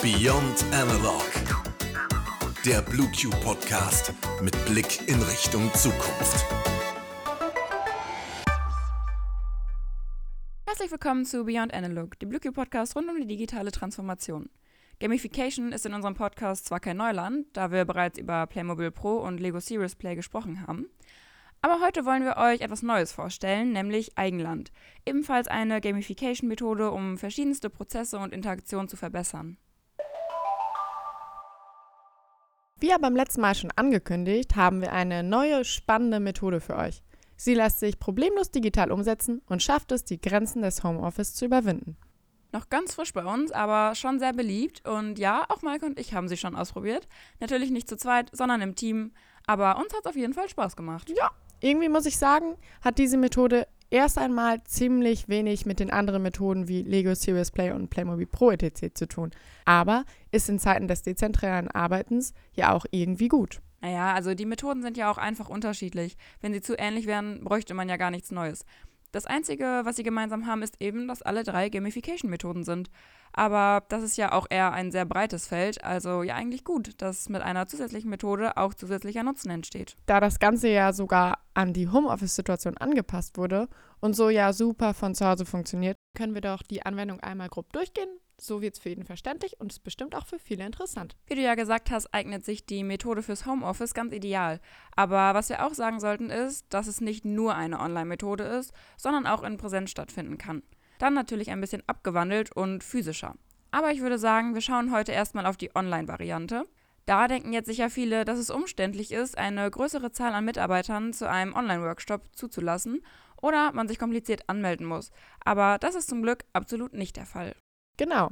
Beyond Analog. Der BlueQ Podcast mit Blick in Richtung Zukunft. Herzlich willkommen zu Beyond Analog, dem BlueQ Podcast rund um die digitale Transformation. Gamification ist in unserem Podcast zwar kein Neuland, da wir bereits über Playmobil Pro und Lego Serious Play gesprochen haben. Aber heute wollen wir euch etwas Neues vorstellen, nämlich Eigenland. Ebenfalls eine Gamification-Methode, um verschiedenste Prozesse und Interaktionen zu verbessern. Wie ja beim letzten Mal schon angekündigt, haben wir eine neue spannende Methode für euch. Sie lässt sich problemlos digital umsetzen und schafft es, die Grenzen des Homeoffice zu überwinden. Noch ganz frisch bei uns, aber schon sehr beliebt. Und ja, auch Maike und ich haben sie schon ausprobiert. Natürlich nicht zu zweit, sondern im Team. Aber uns hat es auf jeden Fall Spaß gemacht. Ja, irgendwie muss ich sagen, hat diese Methode erst einmal ziemlich wenig mit den anderen Methoden wie Lego Serious Play und Playmobil Pro etc. zu tun. Aber ist in Zeiten des dezentralen Arbeitens ja auch irgendwie gut. Naja, also die Methoden sind ja auch einfach unterschiedlich. Wenn sie zu ähnlich wären, bräuchte man ja gar nichts Neues. Das Einzige, was sie gemeinsam haben, ist eben, dass alle drei Gamification-Methoden sind. Aber das ist ja auch eher ein sehr breites Feld, also ja eigentlich gut, dass mit einer zusätzlichen Methode auch zusätzlicher Nutzen entsteht. Da das Ganze ja sogar an die Homeoffice-Situation angepasst wurde und so ja super von zu Hause funktioniert, können wir doch die Anwendung einmal grob durchgehen. So wird es für jeden verständlich und ist bestimmt auch für viele interessant. Wie du ja gesagt hast, eignet sich die Methode fürs Homeoffice ganz ideal. Aber was wir auch sagen sollten ist, dass es nicht nur eine Online-Methode ist, sondern auch in Präsenz stattfinden kann. Dann natürlich ein bisschen abgewandelt und physischer. Aber ich würde sagen, wir schauen heute erstmal auf die Online-Variante. Da denken jetzt sicher viele, dass es umständlich ist, eine größere Zahl an Mitarbeitern zu einem Online-Workshop zuzulassen oder man sich kompliziert anmelden muss. Aber das ist zum Glück absolut nicht der Fall. Genau.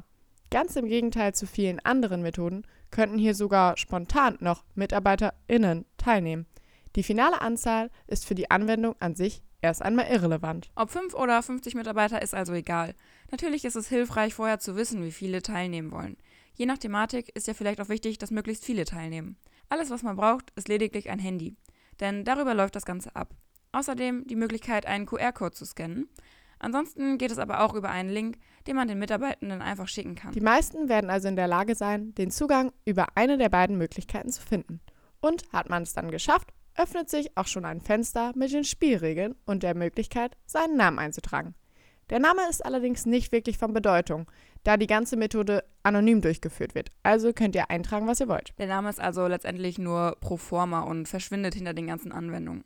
Ganz im Gegenteil zu vielen anderen Methoden könnten hier sogar spontan noch MitarbeiterInnen teilnehmen. Die finale Anzahl ist für die Anwendung an sich erst einmal irrelevant. Ob 5 oder 50 Mitarbeiter ist also egal. Natürlich ist es hilfreich, vorher zu wissen, wie viele teilnehmen wollen. Je nach Thematik ist ja vielleicht auch wichtig, dass möglichst viele teilnehmen. Alles, was man braucht, ist lediglich ein Handy. Denn darüber läuft das Ganze ab. Außerdem die Möglichkeit, einen QR-Code zu scannen. Ansonsten geht es aber auch über einen Link, den man den Mitarbeitenden einfach schicken kann. Die meisten werden also in der Lage sein, den Zugang über eine der beiden Möglichkeiten zu finden. Und hat man es dann geschafft, öffnet sich auch schon ein Fenster mit den Spielregeln und der Möglichkeit, seinen Namen einzutragen. Der Name ist allerdings nicht wirklich von Bedeutung, da die ganze Methode anonym durchgeführt wird. Also könnt ihr eintragen, was ihr wollt. Der Name ist also letztendlich nur pro forma und verschwindet hinter den ganzen Anwendungen.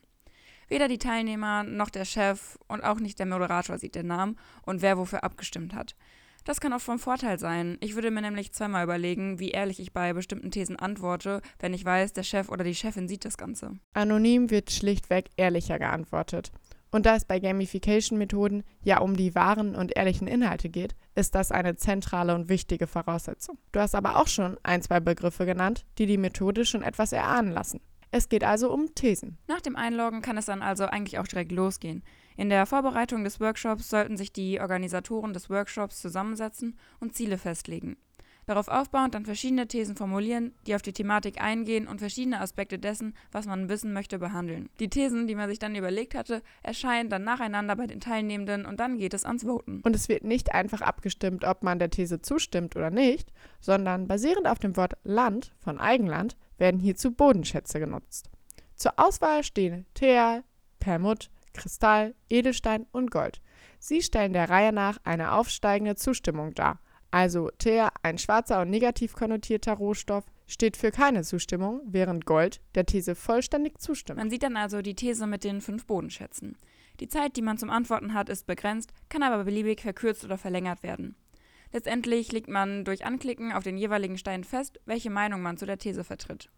Weder die Teilnehmer noch der Chef und auch nicht der Moderator sieht den Namen und wer wofür abgestimmt hat. Das kann auch von Vorteil sein. Ich würde mir nämlich zweimal überlegen, wie ehrlich ich bei bestimmten Thesen antworte, wenn ich weiß, der Chef oder die Chefin sieht das Ganze. Anonym wird schlichtweg ehrlicher geantwortet. Und da es bei Gamification-Methoden ja um die wahren und ehrlichen Inhalte geht, ist das eine zentrale und wichtige Voraussetzung. Du hast aber auch schon ein, zwei Begriffe genannt, die die Methode schon etwas erahnen lassen. Es geht also um Thesen. Nach dem Einloggen kann es dann also eigentlich auch direkt losgehen. In der Vorbereitung des Workshops sollten sich die Organisatoren des Workshops zusammensetzen und Ziele festlegen. Darauf aufbauend dann verschiedene Thesen formulieren, die auf die Thematik eingehen und verschiedene Aspekte dessen, was man wissen möchte, behandeln. Die Thesen, die man sich dann überlegt hatte, erscheinen dann nacheinander bei den Teilnehmenden und dann geht es ans Voten. Und es wird nicht einfach abgestimmt, ob man der These zustimmt oder nicht, sondern basierend auf dem Wort Land von Eigenland werden hierzu Bodenschätze genutzt. Zur Auswahl stehen Theal, Permut, Kristall, Edelstein und Gold. Sie stellen der Reihe nach eine aufsteigende Zustimmung dar. Also Teer, ein schwarzer und negativ konnotierter Rohstoff, steht für keine Zustimmung, während Gold der These vollständig zustimmt. Man sieht dann also die These mit den fünf Bodenschätzen. Die Zeit, die man zum Antworten hat, ist begrenzt, kann aber beliebig verkürzt oder verlängert werden. Letztendlich legt man durch Anklicken auf den jeweiligen Stein fest, welche Meinung man zu der These vertritt.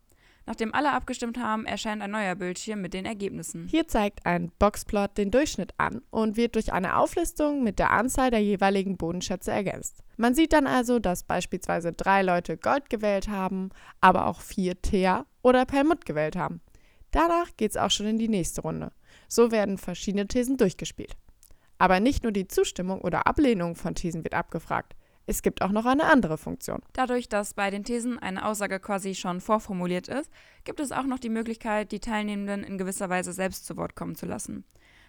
Nachdem alle abgestimmt haben, erscheint ein neuer Bildschirm mit den Ergebnissen. Hier zeigt ein Boxplot den Durchschnitt an und wird durch eine Auflistung mit der Anzahl der jeweiligen Bodenschätze ergänzt. Man sieht dann also, dass beispielsweise drei Leute Gold gewählt haben, aber auch vier Thea oder Perlmutt gewählt haben. Danach geht es auch schon in die nächste Runde. So werden verschiedene Thesen durchgespielt. Aber nicht nur die Zustimmung oder Ablehnung von Thesen wird abgefragt. Es gibt auch noch eine andere Funktion. Dadurch, dass bei den Thesen eine Aussage quasi schon vorformuliert ist, gibt es auch noch die Möglichkeit, die Teilnehmenden in gewisser Weise selbst zu Wort kommen zu lassen.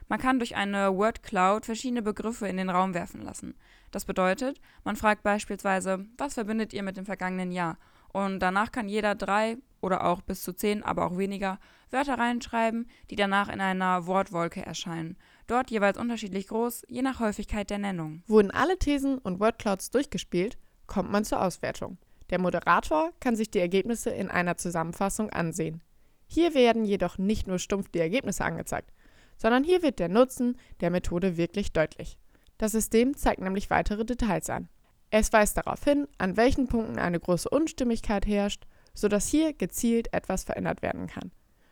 Man kann durch eine Word Cloud verschiedene Begriffe in den Raum werfen lassen. Das bedeutet, man fragt beispielsweise, was verbindet ihr mit dem vergangenen Jahr? Und danach kann jeder drei oder auch bis zu zehn, aber auch weniger, Wörter reinschreiben, die danach in einer Wortwolke erscheinen. Dort jeweils unterschiedlich groß, je nach Häufigkeit der Nennung. Wurden alle Thesen und Wordclouds durchgespielt, kommt man zur Auswertung. Der Moderator kann sich die Ergebnisse in einer Zusammenfassung ansehen. Hier werden jedoch nicht nur stumpf die Ergebnisse angezeigt, sondern hier wird der Nutzen der Methode wirklich deutlich. Das System zeigt nämlich weitere Details an. Es weist darauf hin, an welchen Punkten eine große Unstimmigkeit herrscht, sodass hier gezielt etwas verändert werden kann.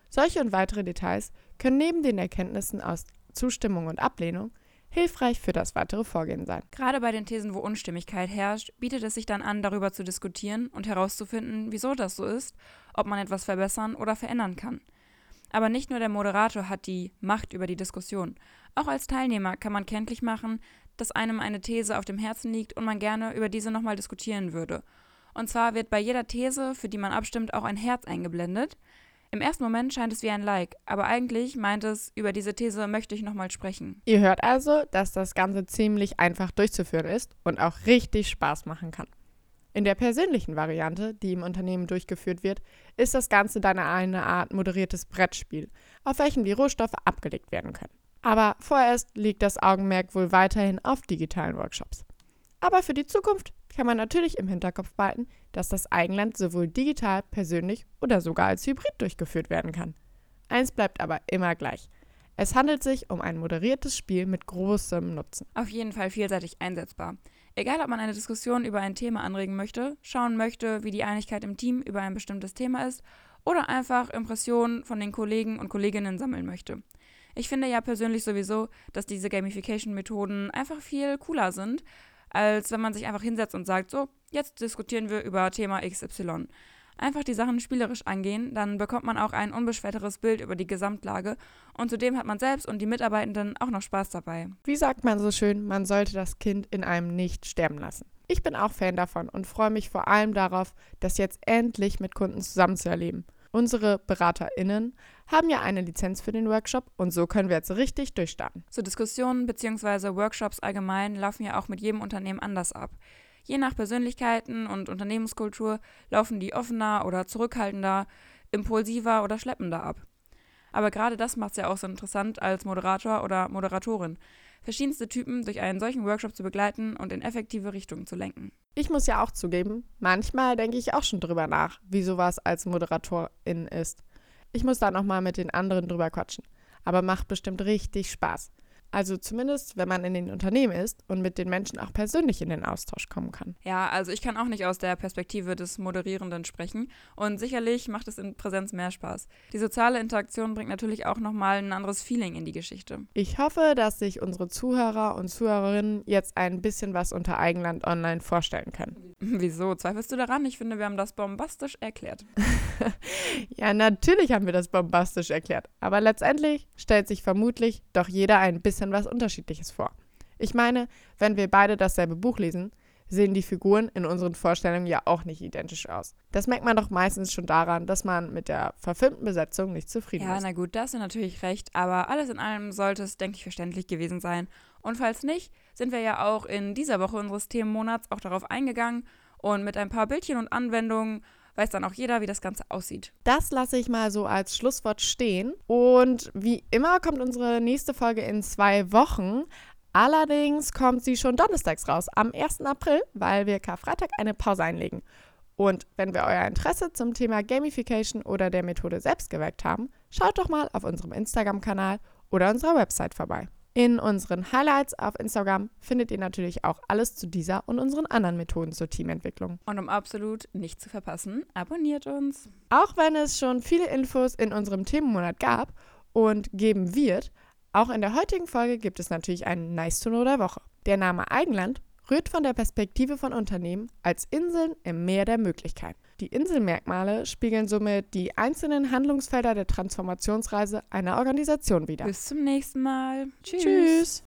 Solche und weitere Details können neben den Erkenntnissen aus Zustimmung und Ablehnung hilfreich für das weitere Vorgehen sein. Gerade bei den Thesen, wo Unstimmigkeit herrscht, bietet es sich dann an, darüber zu diskutieren und herauszufinden, wieso das so ist, ob man etwas verbessern oder verändern kann. Aber nicht nur der Moderator hat die Macht über die Diskussion. Auch als Teilnehmer kann man kenntlich machen, dass einem eine These auf dem Herzen liegt und man gerne über diese nochmal diskutieren würde. Und zwar wird bei jeder These, für die man abstimmt, auch ein Herz eingeblendet. Im ersten Moment scheint es wie ein Like, aber eigentlich meint es, über diese These möchte ich nochmal sprechen. Ihr hört also, dass das Ganze ziemlich einfach durchzuführen ist und auch richtig Spaß machen kann. In der persönlichen Variante, die im Unternehmen durchgeführt wird, ist das Ganze dann eine Art moderiertes Brettspiel, auf welchem die Rohstoffe abgelegt werden können. Aber vorerst liegt das Augenmerk wohl weiterhin auf digitalen Workshops. Aber für die Zukunft kann man natürlich im Hinterkopf behalten, dass das Eigenland sowohl digital, persönlich oder sogar als Hybrid durchgeführt werden kann. Eins bleibt aber immer gleich. Es handelt sich um ein moderiertes Spiel mit großem Nutzen. Auf jeden Fall vielseitig einsetzbar. Egal, ob man eine Diskussion über ein Thema anregen möchte, schauen möchte, wie die Einigkeit im Team über ein bestimmtes Thema ist oder einfach Impressionen von den Kollegen und Kolleginnen sammeln möchte. Ich finde ja persönlich sowieso, dass diese Gamification-Methoden einfach viel cooler sind, als wenn man sich einfach hinsetzt und sagt, so, jetzt diskutieren wir über Thema XY. Einfach die Sachen spielerisch angehen, dann bekommt man auch ein unbeschwerteres Bild über die Gesamtlage und zudem hat man selbst und die Mitarbeitenden auch noch Spaß dabei. Wie sagt man so schön, man sollte das Kind in einem nicht sterben lassen. Ich bin auch Fan davon und freue mich vor allem darauf, das jetzt endlich mit Kunden zusammenzuerleben. Unsere BeraterInnen haben ja eine Lizenz für den Workshop und so können wir jetzt richtig durchstarten. So Diskussionen bzw. Workshops allgemein laufen ja auch mit jedem Unternehmen anders ab. Je nach Persönlichkeiten und Unternehmenskultur laufen die offener oder zurückhaltender, impulsiver oder schleppender ab. Aber gerade das macht es ja auch so interessant als Moderator oder Moderatorin, verschiedenste Typen durch einen solchen Workshop zu begleiten und in effektive Richtungen zu lenken. Ich muss ja auch zugeben, manchmal denke ich auch schon drüber nach, wie sowas als Moderatorin ist. Ich muss da nochmal mit den anderen drüber quatschen. Aber macht bestimmt richtig Spaß. Also zumindest, wenn man in den Unternehmen ist und mit den Menschen auch persönlich in den Austausch kommen kann. Ja, also ich kann auch nicht aus der Perspektive des Moderierenden sprechen und sicherlich macht es in Präsenz mehr Spaß. Die soziale Interaktion bringt natürlich auch nochmal ein anderes Feeling in die Geschichte. Ich hoffe, dass sich unsere Zuhörer und Zuhörerinnen jetzt ein bisschen was unter Eigenland Online vorstellen können. Wieso? Zweifelst du daran? Ich finde, wir haben das bombastisch erklärt. ja, natürlich haben wir das bombastisch erklärt. Aber letztendlich stellt sich vermutlich doch jeder ein bisschen was Unterschiedliches vor. Ich meine, wenn wir beide dasselbe Buch lesen, sehen die Figuren in unseren Vorstellungen ja auch nicht identisch aus. Das merkt man doch meistens schon daran, dass man mit der verfilmten Besetzung nicht zufrieden ja, ist. Ja, na gut, da hast du natürlich recht, aber alles in allem sollte es, denke ich, verständlich gewesen sein. Und falls nicht, sind wir ja auch in dieser Woche unseres Themenmonats auch darauf eingegangen und mit ein paar Bildchen und Anwendungen weiß dann auch jeder, wie das Ganze aussieht. Das lasse ich mal so als Schlusswort stehen. Und wie immer kommt unsere nächste Folge in zwei Wochen. Allerdings kommt sie schon donnerstags raus, am 1. April, weil wir Karfreitag eine Pause einlegen. Und wenn wir euer Interesse zum Thema Gamification oder der Methode selbst geweckt haben, schaut doch mal auf unserem Instagram-Kanal oder unserer Website vorbei. In unseren Highlights auf Instagram findet ihr natürlich auch alles zu dieser und unseren anderen Methoden zur Teamentwicklung. Und um absolut nichts zu verpassen, abonniert uns. Auch wenn es schon viele Infos in unserem Themenmonat gab und geben wird, auch in der heutigen Folge gibt es natürlich einen Nice to Know der Woche. Der Name Eigenland rührt von der Perspektive von Unternehmen als Inseln im Meer der Möglichkeiten. Die Inselmerkmale spiegeln somit die einzelnen Handlungsfelder der Transformationsreise einer Organisation wider. Bis zum nächsten Mal. Tschüss. Tschüss.